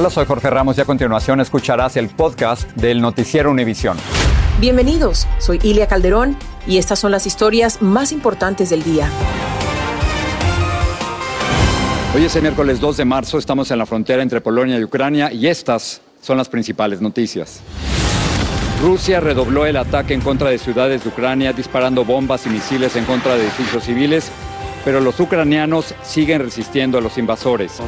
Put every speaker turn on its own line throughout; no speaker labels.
Hola, soy Jorge Ramos y a continuación escucharás el podcast del Noticiero Univisión.
Bienvenidos, soy Ilia Calderón y estas son las historias más importantes del día.
Hoy es el miércoles 2 de marzo, estamos en la frontera entre Polonia y Ucrania y estas son las principales noticias. Rusia redobló el ataque en contra de ciudades de Ucrania disparando bombas y misiles en contra de edificios civiles, pero los ucranianos siguen resistiendo a los invasores.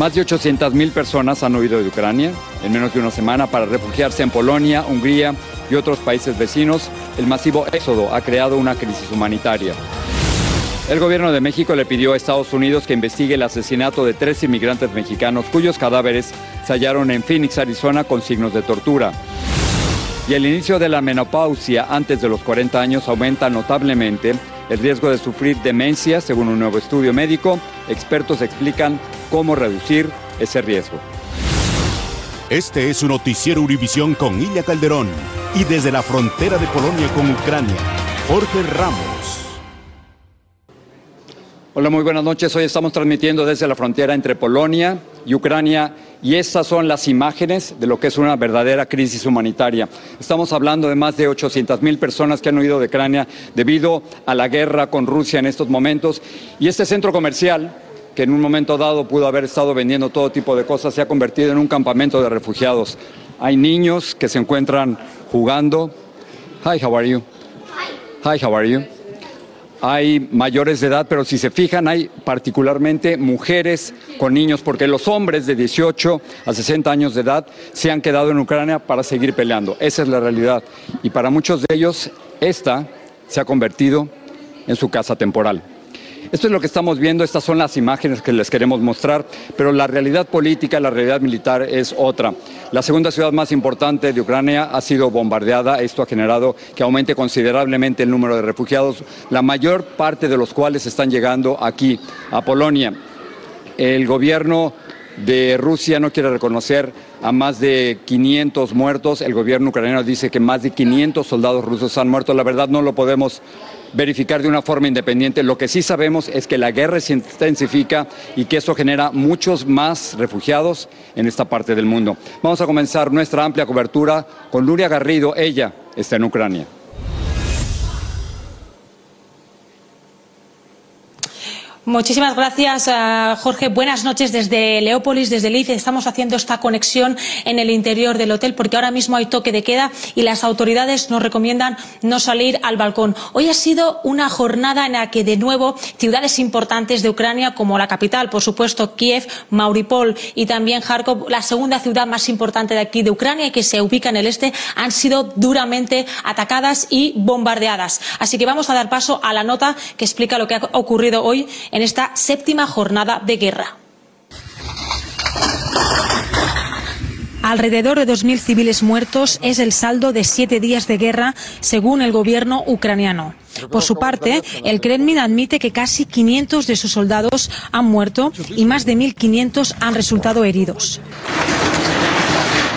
Más de 800.000 personas han huido de Ucrania en menos de una semana para refugiarse en Polonia, Hungría y otros países vecinos. El masivo éxodo ha creado una crisis humanitaria. El gobierno de México le pidió a Estados Unidos que investigue el asesinato de tres inmigrantes mexicanos cuyos cadáveres se hallaron en Phoenix, Arizona, con signos de tortura. Y el inicio de la menopausia antes de los 40 años aumenta notablemente el riesgo de sufrir demencia, según un nuevo estudio médico. Expertos explican cómo reducir ese riesgo.
Este es su noticiero Univisión con Ilia Calderón y desde la frontera de Polonia con Ucrania, Jorge Ramos.
Hola, muy buenas noches. Hoy estamos transmitiendo desde la frontera entre Polonia y Ucrania y estas son las imágenes de lo que es una verdadera crisis humanitaria. Estamos hablando de más de 800 mil personas que han huido de Ucrania debido a la guerra con Rusia en estos momentos y este centro comercial que en un momento dado pudo haber estado vendiendo todo tipo de cosas, se ha convertido en un campamento de refugiados. Hay niños que se encuentran jugando. Hi, how are you? Hi, how are you? Hay mayores de edad, pero si se fijan hay particularmente mujeres con niños, porque los hombres de 18 a 60 años de edad se han quedado en Ucrania para seguir peleando. Esa es la realidad. Y para muchos de ellos, esta se ha convertido en su casa temporal. Esto es lo que estamos viendo, estas son las imágenes que les queremos mostrar, pero la realidad política, la realidad militar es otra. La segunda ciudad más importante de Ucrania ha sido bombardeada, esto ha generado que aumente considerablemente el número de refugiados, la mayor parte de los cuales están llegando aquí, a Polonia. El gobierno de Rusia no quiere reconocer a más de 500 muertos. El gobierno ucraniano dice que más de 500 soldados rusos han muerto. La verdad no lo podemos verificar de una forma independiente. Lo que sí sabemos es que la guerra se intensifica y que eso genera muchos más refugiados en esta parte del mundo. Vamos a comenzar nuestra amplia cobertura con Luria Garrido. Ella está en Ucrania.
Muchísimas gracias, eh, Jorge. Buenas noches desde Leópolis, desde Liz. Estamos haciendo esta conexión en el interior del hotel porque ahora mismo hay toque de queda y las autoridades nos recomiendan no salir al balcón. Hoy ha sido una jornada en la que, de nuevo, ciudades importantes de Ucrania, como la capital, por supuesto, Kiev, Mauripol y también Kharkov, la segunda ciudad más importante de aquí de Ucrania y que se ubica en el este, han sido duramente atacadas y bombardeadas. Así que vamos a dar paso a la nota que explica lo que ha ocurrido hoy en esta séptima jornada de guerra. Alrededor de 2.000 civiles muertos es el saldo de siete días de guerra, según el gobierno ucraniano. Por su parte, el Kremlin admite que casi 500 de sus soldados han muerto y más de 1.500 han resultado heridos.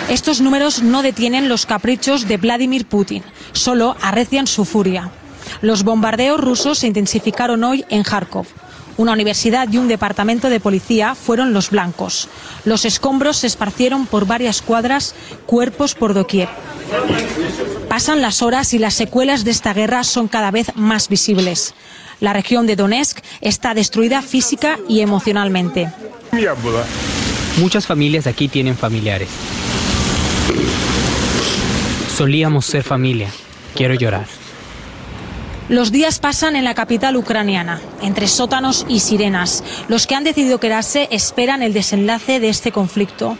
Estos números no detienen los caprichos de Vladimir Putin, solo arrecian su furia. Los bombardeos rusos se intensificaron hoy en Kharkov una universidad y un departamento de policía fueron los blancos. Los escombros se esparcieron por varias cuadras, cuerpos por doquier. Pasan las horas y las secuelas de esta guerra son cada vez más visibles. La región de Donetsk está destruida física y emocionalmente.
Muchas familias aquí tienen familiares. Solíamos ser familia. Quiero llorar.
Los días pasan en la capital ucraniana, entre sótanos y sirenas. Los que han decidido quedarse esperan el desenlace de este conflicto.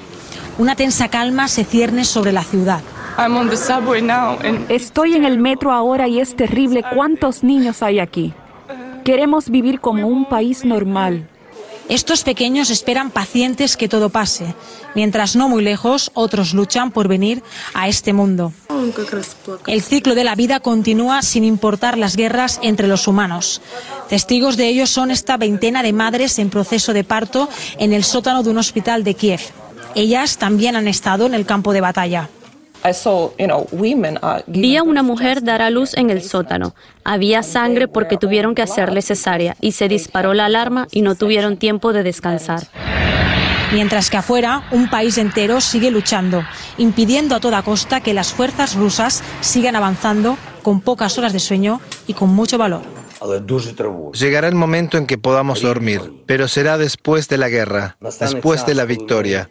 Una tensa calma se cierne sobre la ciudad.
Estoy en el metro ahora y es terrible cuántos niños hay aquí. Queremos vivir como un país normal.
Estos pequeños esperan pacientes que todo pase, mientras no muy lejos otros luchan por venir a este mundo. El ciclo de la vida continúa sin importar las guerras entre los humanos. Testigos de ello son esta veintena de madres en proceso de parto en el sótano de un hospital de Kiev. Ellas también han estado en el campo de batalla.
Vi a una mujer dar a luz en el sótano. Había sangre porque tuvieron que hacerle cesárea y se disparó la alarma y no tuvieron tiempo de descansar.
Mientras que afuera, un país entero sigue luchando, impidiendo a toda costa que las fuerzas rusas sigan avanzando con pocas horas de sueño y con mucho valor.
Llegará el momento en que podamos dormir, pero será después de la guerra, después de la victoria.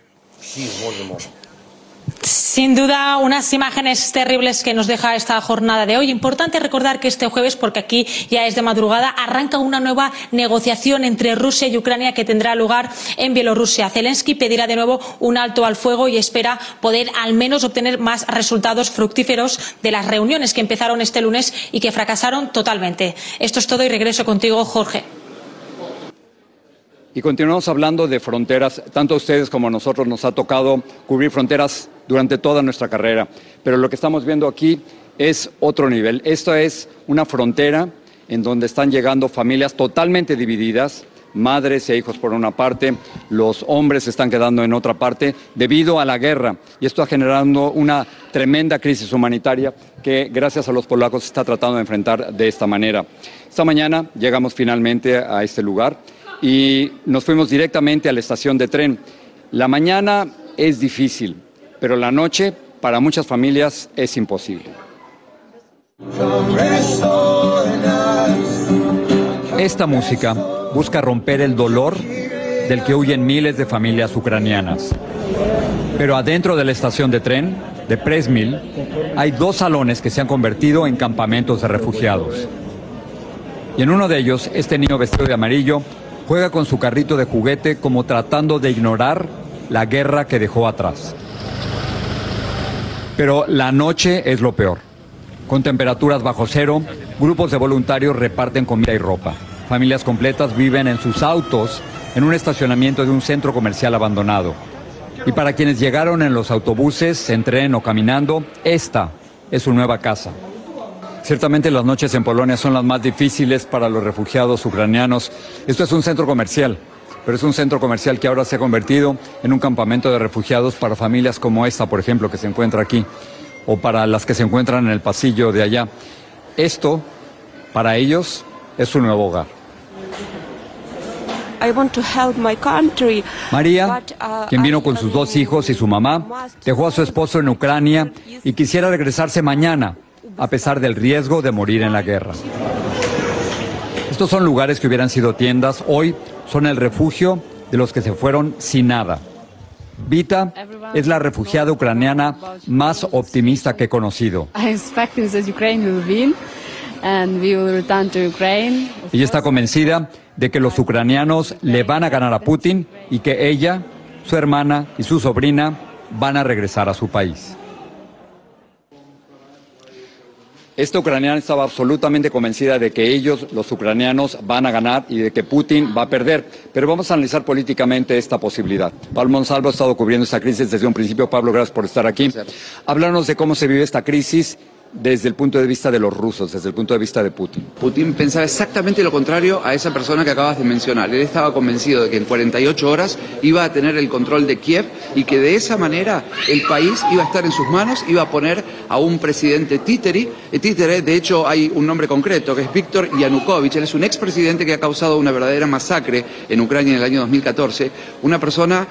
Sin duda, unas imágenes terribles que nos deja esta jornada de hoy. Importante recordar que este jueves, porque aquí ya es de madrugada, arranca una nueva negociación entre Rusia y Ucrania que tendrá lugar en Bielorrusia. Zelensky pedirá de nuevo un alto al fuego y espera poder al menos obtener más resultados fructíferos de las reuniones que empezaron este lunes y que fracasaron totalmente. Esto es todo y regreso contigo, Jorge.
Y continuamos hablando de fronteras. Tanto a ustedes como a nosotros nos ha tocado cubrir fronteras durante toda nuestra carrera. Pero lo que estamos viendo aquí es otro nivel. Esto es una frontera en donde están llegando familias totalmente divididas, madres e hijos por una parte, los hombres se están quedando en otra parte debido a la guerra. Y esto está generando una tremenda crisis humanitaria que gracias a los polacos se está tratando de enfrentar de esta manera. Esta mañana llegamos finalmente a este lugar y nos fuimos directamente a la estación de tren. La mañana es difícil, pero la noche para muchas familias es imposible. Esta música busca romper el dolor del que huyen miles de familias ucranianas. Pero adentro de la estación de tren de Presmil hay dos salones que se han convertido en campamentos de refugiados. Y en uno de ellos, este niño vestido de amarillo juega con su carrito de juguete como tratando de ignorar la guerra que dejó atrás. Pero la noche es lo peor. Con temperaturas bajo cero, grupos de voluntarios reparten comida y ropa. Familias completas viven en sus autos en un estacionamiento de un centro comercial abandonado. Y para quienes llegaron en los autobuses, en tren o caminando, esta es su nueva casa. Ciertamente las noches en Polonia son las más difíciles para los refugiados ucranianos. Esto es un centro comercial, pero es un centro comercial que ahora se ha convertido en un campamento de refugiados para familias como esta, por ejemplo, que se encuentra aquí, o para las que se encuentran en el pasillo de allá. Esto, para ellos, es su nuevo hogar. María,
uh,
quien vino con sus dos hijos y su mamá, dejó a su esposo en Ucrania y quisiera regresarse mañana, a pesar del riesgo de morir en la guerra. Estos son lugares que hubieran sido tiendas, hoy son el refugio de los que se fueron sin nada. Vita es la refugiada ucraniana más optimista que he conocido. Ella está convencida de que los ucranianos le van a ganar a Putin y que ella, su hermana y su sobrina van a regresar a su país. Esta ucraniana estaba absolutamente convencida de que ellos, los ucranianos, van a ganar y de que Putin va a perder. Pero vamos a analizar políticamente esta posibilidad. Pablo Monsalvo ha estado cubriendo esta crisis desde un principio. Pablo, gracias por estar aquí. Háblanos de cómo se vive esta crisis desde el punto de vista de los rusos, desde el punto de vista de Putin.
Putin pensaba exactamente lo contrario a esa persona que acabas de mencionar. Él estaba convencido de que en 48 horas iba a tener el control de Kiev y que de esa manera el país iba a estar en sus manos, iba a poner a un presidente títere. Eh, títere de hecho, hay un nombre concreto que es Víctor Yanukovych. Él es un expresidente que ha causado una verdadera masacre en Ucrania en el año 2014. Una persona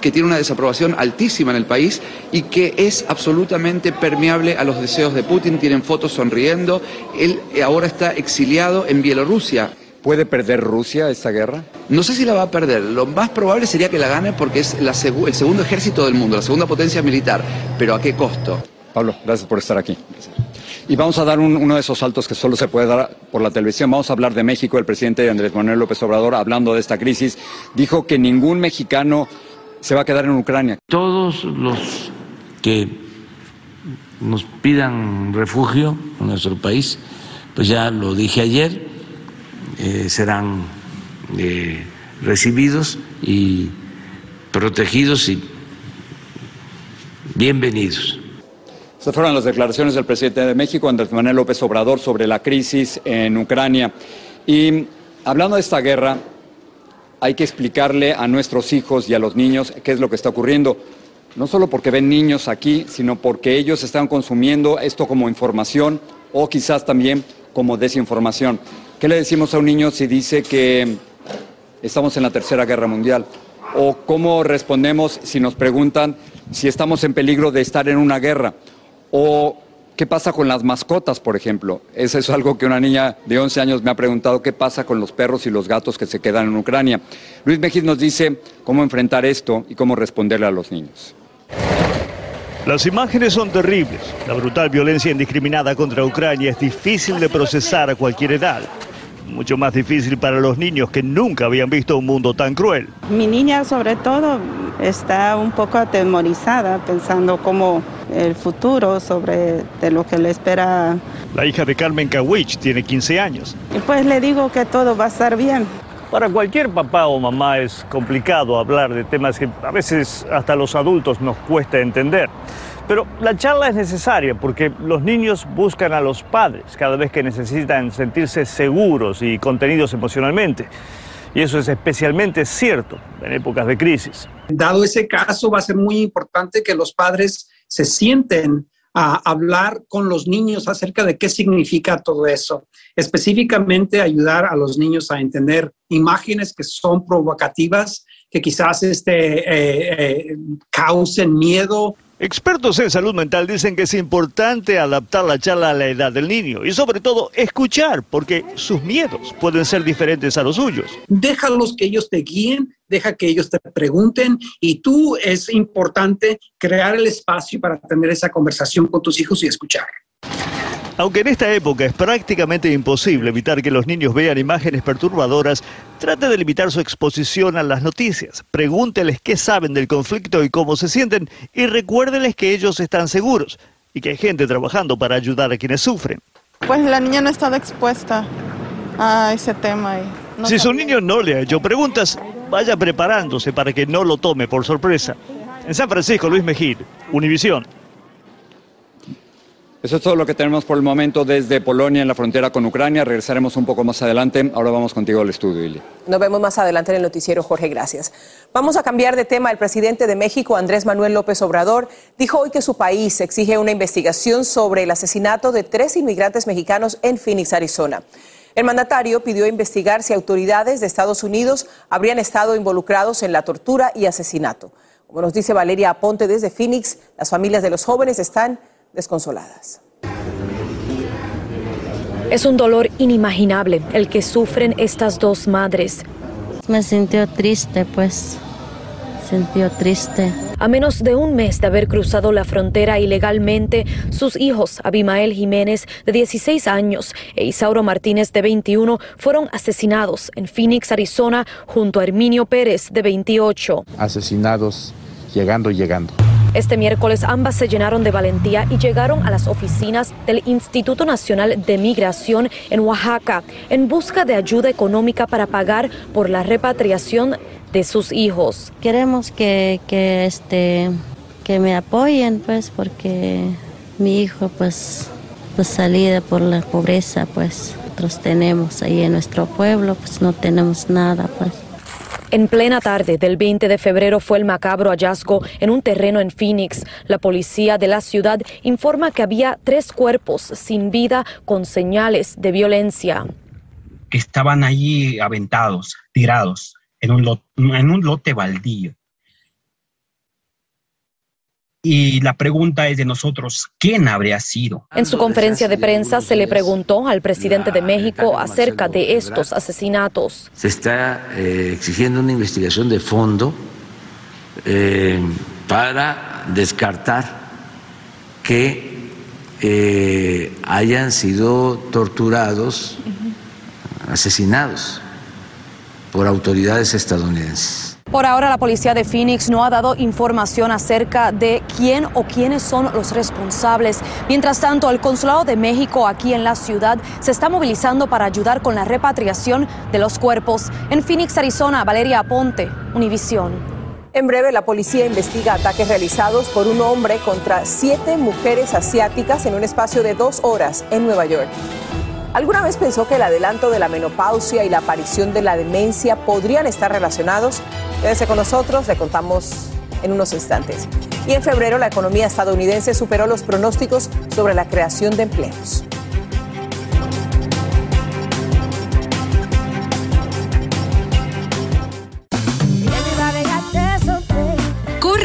que tiene una desaprobación altísima en el país y que es absolutamente permeable a los deseos de Putin. Tienen fotos sonriendo. Él ahora está exiliado en Bielorrusia.
¿Puede perder Rusia esta guerra?
No sé si la va a perder. Lo más probable sería que la gane porque es el segundo ejército del mundo, la segunda potencia militar. Pero ¿a qué costo?
Pablo, gracias por estar aquí. Y vamos a dar uno de esos saltos que solo se puede dar por la televisión. Vamos a hablar de México. El presidente Andrés Manuel López Obrador, hablando de esta crisis, dijo que ningún mexicano se va a quedar en Ucrania.
Todos los que nos pidan refugio en nuestro país, pues ya lo dije ayer, eh, serán eh, recibidos y protegidos y bienvenidos.
Estas fueron las declaraciones del presidente de México, Andrés Manuel López Obrador, sobre la crisis en Ucrania. Y hablando de esta guerra, hay que explicarle a nuestros hijos y a los niños qué es lo que está ocurriendo. No solo porque ven niños aquí, sino porque ellos están consumiendo esto como información o quizás también como desinformación. ¿Qué le decimos a un niño si dice que estamos en la Tercera Guerra Mundial? ¿O cómo respondemos si nos preguntan si estamos en peligro de estar en una guerra? ¿O ¿Qué pasa con las mascotas, por ejemplo? Eso es algo que una niña de 11 años me ha preguntado, ¿qué pasa con los perros y los gatos que se quedan en Ucrania? Luis Mejid nos dice cómo enfrentar esto y cómo responderle a los niños.
Las imágenes son terribles. La brutal violencia indiscriminada contra Ucrania es difícil de procesar a cualquier edad. Mucho más difícil para los niños que nunca habían visto un mundo tan cruel.
Mi niña sobre todo está un poco atemorizada pensando cómo el futuro, sobre de lo que le espera.
La hija de Carmen Kawich tiene 15 años.
Y pues le digo que todo va a estar bien.
Para cualquier papá o mamá es complicado hablar de temas que a veces hasta los adultos nos cuesta entender. Pero la charla es necesaria porque los niños buscan a los padres cada vez que necesitan sentirse seguros y contenidos emocionalmente. Y eso es especialmente cierto en épocas de crisis.
Dado ese caso, va a ser muy importante que los padres se sienten a hablar con los niños acerca de qué significa todo eso. Específicamente ayudar a los niños a entender imágenes que son provocativas, que quizás este, eh, eh, causen miedo
Expertos en salud mental dicen que es importante adaptar la charla a la edad del niño y sobre todo escuchar, porque sus miedos pueden ser diferentes a los suyos.
Déjalos que ellos te guíen, deja que ellos te pregunten y tú es importante crear el espacio para tener esa conversación con tus hijos y escuchar.
Aunque en esta época es prácticamente imposible evitar que los niños vean imágenes perturbadoras, trate de limitar su exposición a las noticias. Pregúnteles qué saben del conflicto y cómo se sienten y recuérdeles que ellos están seguros y que hay gente trabajando para ayudar a quienes sufren.
Pues la niña no ha estado expuesta a ese tema.
si su niño no le ha hecho preguntas, vaya preparándose para que no lo tome por sorpresa. En San Francisco, Luis Mejid, Univisión.
Eso es todo lo que tenemos por el momento desde Polonia en la frontera con Ucrania. Regresaremos un poco más adelante. Ahora vamos contigo al estudio, Ili.
Nos vemos más adelante en el noticiero, Jorge. Gracias. Vamos a cambiar de tema. El presidente de México, Andrés Manuel López Obrador, dijo hoy que su país exige una investigación sobre el asesinato de tres inmigrantes mexicanos en Phoenix, Arizona. El mandatario pidió investigar si autoridades de Estados Unidos habrían estado involucrados en la tortura y asesinato. Como nos dice Valeria Aponte desde Phoenix, las familias de los jóvenes están desconsoladas.
Es un dolor inimaginable el que sufren estas dos madres.
Me sintió triste, pues. Sintió triste.
A menos de un mes de haber cruzado la frontera ilegalmente, sus hijos, Abimael Jiménez, de 16 años, e Isauro Martínez, de 21, fueron asesinados en Phoenix, Arizona, junto a Herminio Pérez, de 28.
Asesinados llegando, llegando.
Este miércoles ambas se llenaron de valentía y llegaron a las oficinas del Instituto Nacional de Migración en Oaxaca en busca de ayuda económica para pagar por la repatriación de sus hijos.
Queremos que, que, este, que me apoyen, pues, porque mi hijo, pues, pues salida por la pobreza, pues nosotros tenemos ahí en nuestro pueblo, pues no tenemos nada, pues.
En plena tarde del 20 de febrero fue el macabro hallazgo en un terreno en Phoenix. La policía de la ciudad informa que había tres cuerpos sin vida con señales de violencia.
Que estaban allí aventados, tirados en un, en un lote baldío. Y la pregunta es de nosotros, ¿quién habría sido?
En su conferencia de prensa se le preguntó al presidente de México acerca de estos asesinatos.
Se está eh, exigiendo una investigación de fondo eh, para descartar que eh, hayan sido torturados, asesinados por autoridades estadounidenses.
Por ahora la policía de Phoenix no ha dado información acerca de quién o quiénes son los responsables. Mientras tanto, el Consulado de México aquí en la ciudad se está movilizando para ayudar con la repatriación de los cuerpos. En Phoenix, Arizona, Valeria Aponte, Univisión. En breve, la policía investiga ataques realizados por un hombre contra siete mujeres asiáticas en un espacio de dos horas en Nueva York. ¿Alguna vez pensó que el adelanto de la menopausia y la aparición de la demencia podrían estar relacionados? Quédese con nosotros, le contamos en unos instantes. Y en febrero la economía estadounidense superó los pronósticos sobre la creación de empleos.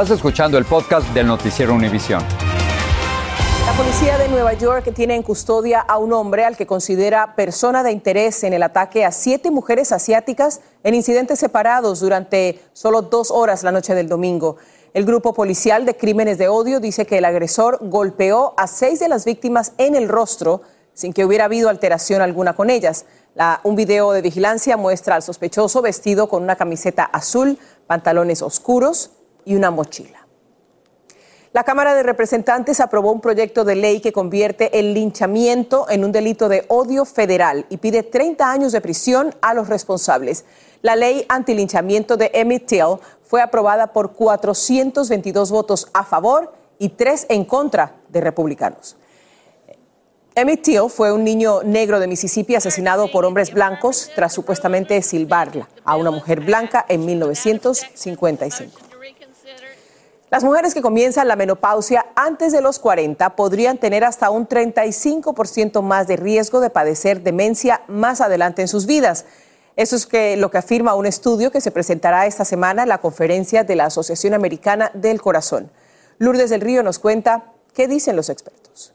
Estás escuchando el podcast del noticiero Univisión.
La policía de Nueva York tiene en custodia a un hombre al que considera persona de interés en el ataque a siete mujeres asiáticas en incidentes separados durante solo dos horas la noche del domingo. El grupo policial de crímenes de odio dice que el agresor golpeó a seis de las víctimas en el rostro sin que hubiera habido alteración alguna con ellas. un video de vigilancia muestra al sospechoso vestido con una camiseta azul, pantalones oscuros y una mochila. La Cámara de Representantes aprobó un proyecto de ley que convierte el linchamiento en un delito de odio federal y pide 30 años de prisión a los responsables. La ley antilinchamiento de Emmett Till fue aprobada por 422 votos a favor y 3 en contra de republicanos. Emmett Till fue un niño negro de Mississippi asesinado por hombres blancos tras supuestamente silbarla a una mujer blanca en 1955. Las mujeres que comienzan la menopausia antes de los 40 podrían tener hasta un 35% más de riesgo de padecer demencia más adelante en sus vidas. Eso es lo que afirma un estudio que se presentará esta semana en la conferencia de la Asociación Americana del Corazón. Lourdes del Río nos cuenta qué dicen los expertos.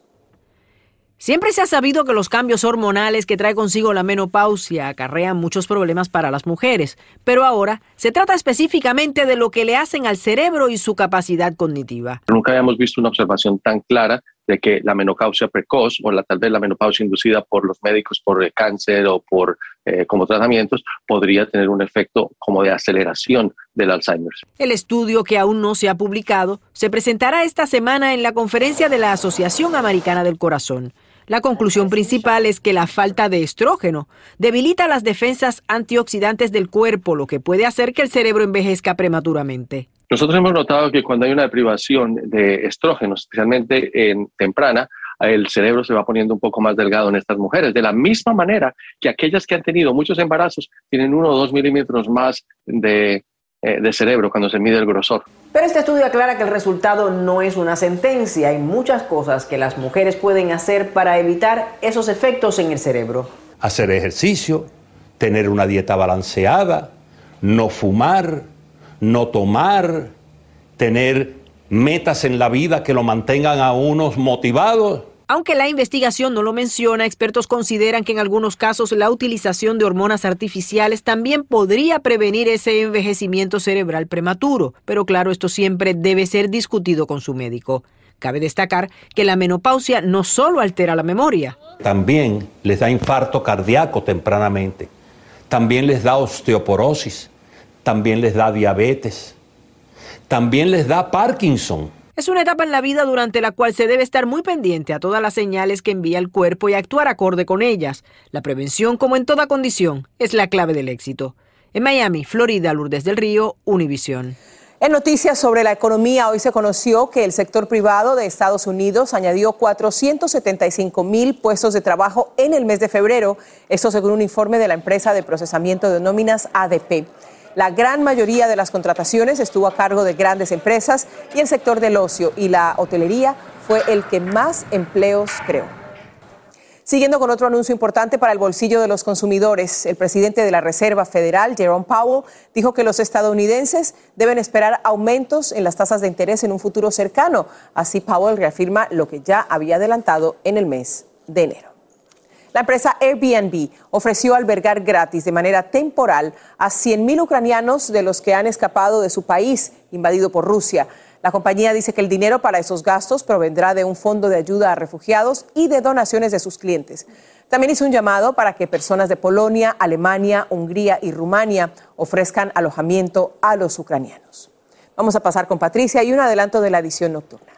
Siempre se ha sabido que los cambios hormonales que trae consigo la menopausia acarrean muchos problemas para las mujeres, pero ahora se trata específicamente de lo que le hacen al cerebro y su capacidad cognitiva.
Nunca habíamos visto una observación tan clara de que la menopausia precoz o la, tal vez la menopausia inducida por los médicos por cáncer o por eh, como tratamientos podría tener un efecto como de aceleración del Alzheimer.
El estudio que aún no se ha publicado se presentará esta semana en la conferencia de la Asociación Americana del Corazón. La conclusión principal es que la falta de estrógeno debilita las defensas antioxidantes del cuerpo, lo que puede hacer que el cerebro envejezca prematuramente.
Nosotros hemos notado que cuando hay una deprivación de estrógeno, especialmente en temprana, el cerebro se va poniendo un poco más delgado en estas mujeres, de la misma manera que aquellas que han tenido muchos embarazos tienen uno o dos milímetros más de de cerebro cuando se mide el grosor.
Pero este estudio aclara que el resultado no es una sentencia. Hay muchas cosas que las mujeres pueden hacer para evitar esos efectos en el cerebro.
Hacer ejercicio, tener una dieta balanceada, no fumar, no tomar, tener metas en la vida que lo mantengan a unos motivados.
Aunque la investigación no lo menciona, expertos consideran que en algunos casos la utilización de hormonas artificiales también podría prevenir ese envejecimiento cerebral prematuro, pero claro, esto siempre debe ser discutido con su médico. Cabe destacar que la menopausia no solo altera la memoria.
También les da infarto cardíaco tempranamente, también les da osteoporosis, también les da diabetes, también les da Parkinson.
Es una etapa en la vida durante la cual se debe estar muy pendiente a todas las señales que envía el cuerpo y actuar acorde con ellas. La prevención, como en toda condición, es la clave del éxito. En Miami, Florida, Lourdes del Río, Univisión.
En noticias sobre la economía, hoy se conoció que el sector privado de Estados Unidos añadió 475 mil puestos de trabajo en el mes de febrero, esto según un informe de la empresa de procesamiento de nóminas ADP. La gran mayoría de las contrataciones estuvo a cargo de grandes empresas y el sector del ocio y la hotelería fue el que más empleos creó. Siguiendo con otro anuncio importante para el bolsillo de los consumidores, el presidente de la Reserva Federal, Jerome Powell, dijo que los estadounidenses deben esperar aumentos en las tasas de interés en un futuro cercano. Así Powell reafirma lo que ya había adelantado en el mes de enero. La empresa Airbnb ofreció albergar gratis de manera temporal a 100.000 ucranianos de los que han escapado de su país invadido por Rusia. La compañía dice que el dinero para esos gastos provendrá de un fondo de ayuda a refugiados y de donaciones de sus clientes. También hizo un llamado para que personas de Polonia, Alemania, Hungría y Rumania ofrezcan alojamiento a los ucranianos. Vamos a pasar con Patricia y un adelanto de la edición nocturna.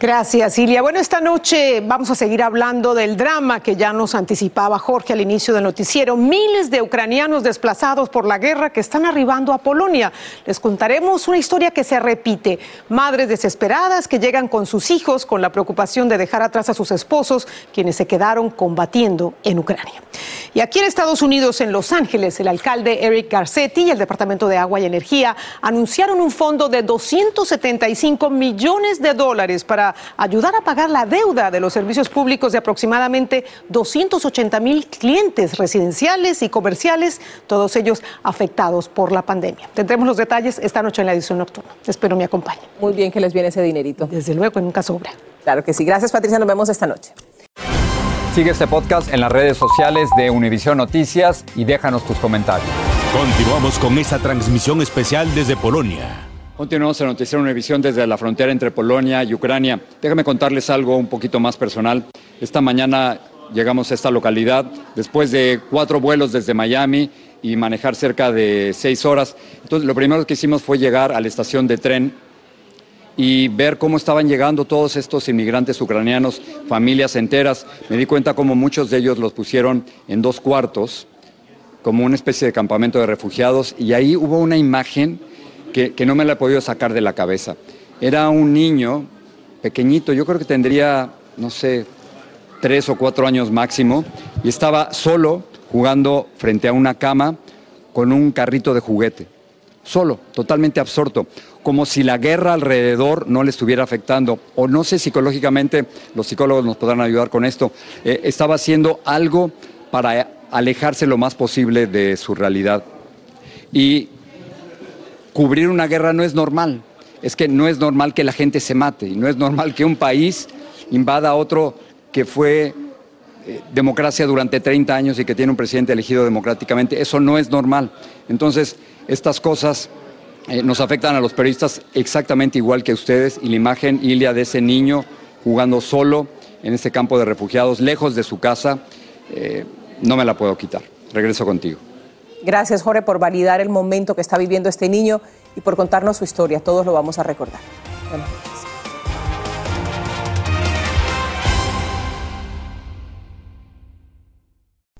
Gracias, Ilia. Bueno, esta noche vamos a seguir hablando del drama que ya nos anticipaba Jorge al inicio del noticiero. Miles de ucranianos desplazados por la guerra que están arribando a Polonia. Les contaremos una historia que se repite. Madres desesperadas que llegan con sus hijos con la preocupación de dejar atrás a sus esposos, quienes se quedaron combatiendo en Ucrania. Y aquí en Estados Unidos, en Los Ángeles, el alcalde Eric Garcetti y el Departamento de Agua y Energía anunciaron un fondo de 275 millones de dólares para ayudar a pagar la deuda de los servicios públicos de aproximadamente 280 mil clientes residenciales y comerciales, todos ellos afectados por la pandemia. Tendremos los detalles esta noche en la edición nocturna. Espero me acompañen.
Muy bien que les viene ese dinerito.
Desde luego, nunca sobra.
Claro que sí. Gracias, Patricia. Nos vemos esta noche.
Sigue este podcast en las redes sociales de Univision Noticias y déjanos tus comentarios.
Continuamos con esta transmisión especial desde Polonia.
Continuamos en Noticiero Univisión desde la frontera entre Polonia y Ucrania. Déjame contarles algo un poquito más personal. Esta mañana llegamos a esta localidad después de cuatro vuelos desde Miami y manejar cerca de seis horas. Entonces, lo primero que hicimos fue llegar a la estación de tren y ver cómo estaban llegando todos estos inmigrantes ucranianos, familias enteras. Me di cuenta cómo muchos de ellos los pusieron en dos cuartos, como una especie de campamento de refugiados, y ahí hubo una imagen que, no me la he podido sacar de la cabeza. Era un niño pequeñito, yo creo que tendría, no sé, tres o cuatro años máximo, y estaba solo jugando frente a una cama con un carrito de juguete. Solo, totalmente absorto, como si la guerra alrededor no le estuviera afectando. O no sé psicológicamente, los psicólogos nos podrán ayudar con esto. Eh, estaba haciendo algo para alejarse lo más posible de su realidad. Y cubrir una guerra no es normal. Es que no es normal que la gente se mate y no es normal que un país invada a otro que fue eh, democracia durante 30 años y que tiene un presidente elegido democráticamente. Eso no es normal. Entonces, estas cosas eh, nos afectan a los periodistas exactamente igual que ustedes y la imagen, Ilia, de ese niño jugando solo en este campo de refugiados, lejos de su casa, eh, no me la puedo quitar. Regreso contigo.
Gracias, Jorge, por validar el momento que está viviendo este niño y por contarnos su historia. Todos lo vamos a recordar.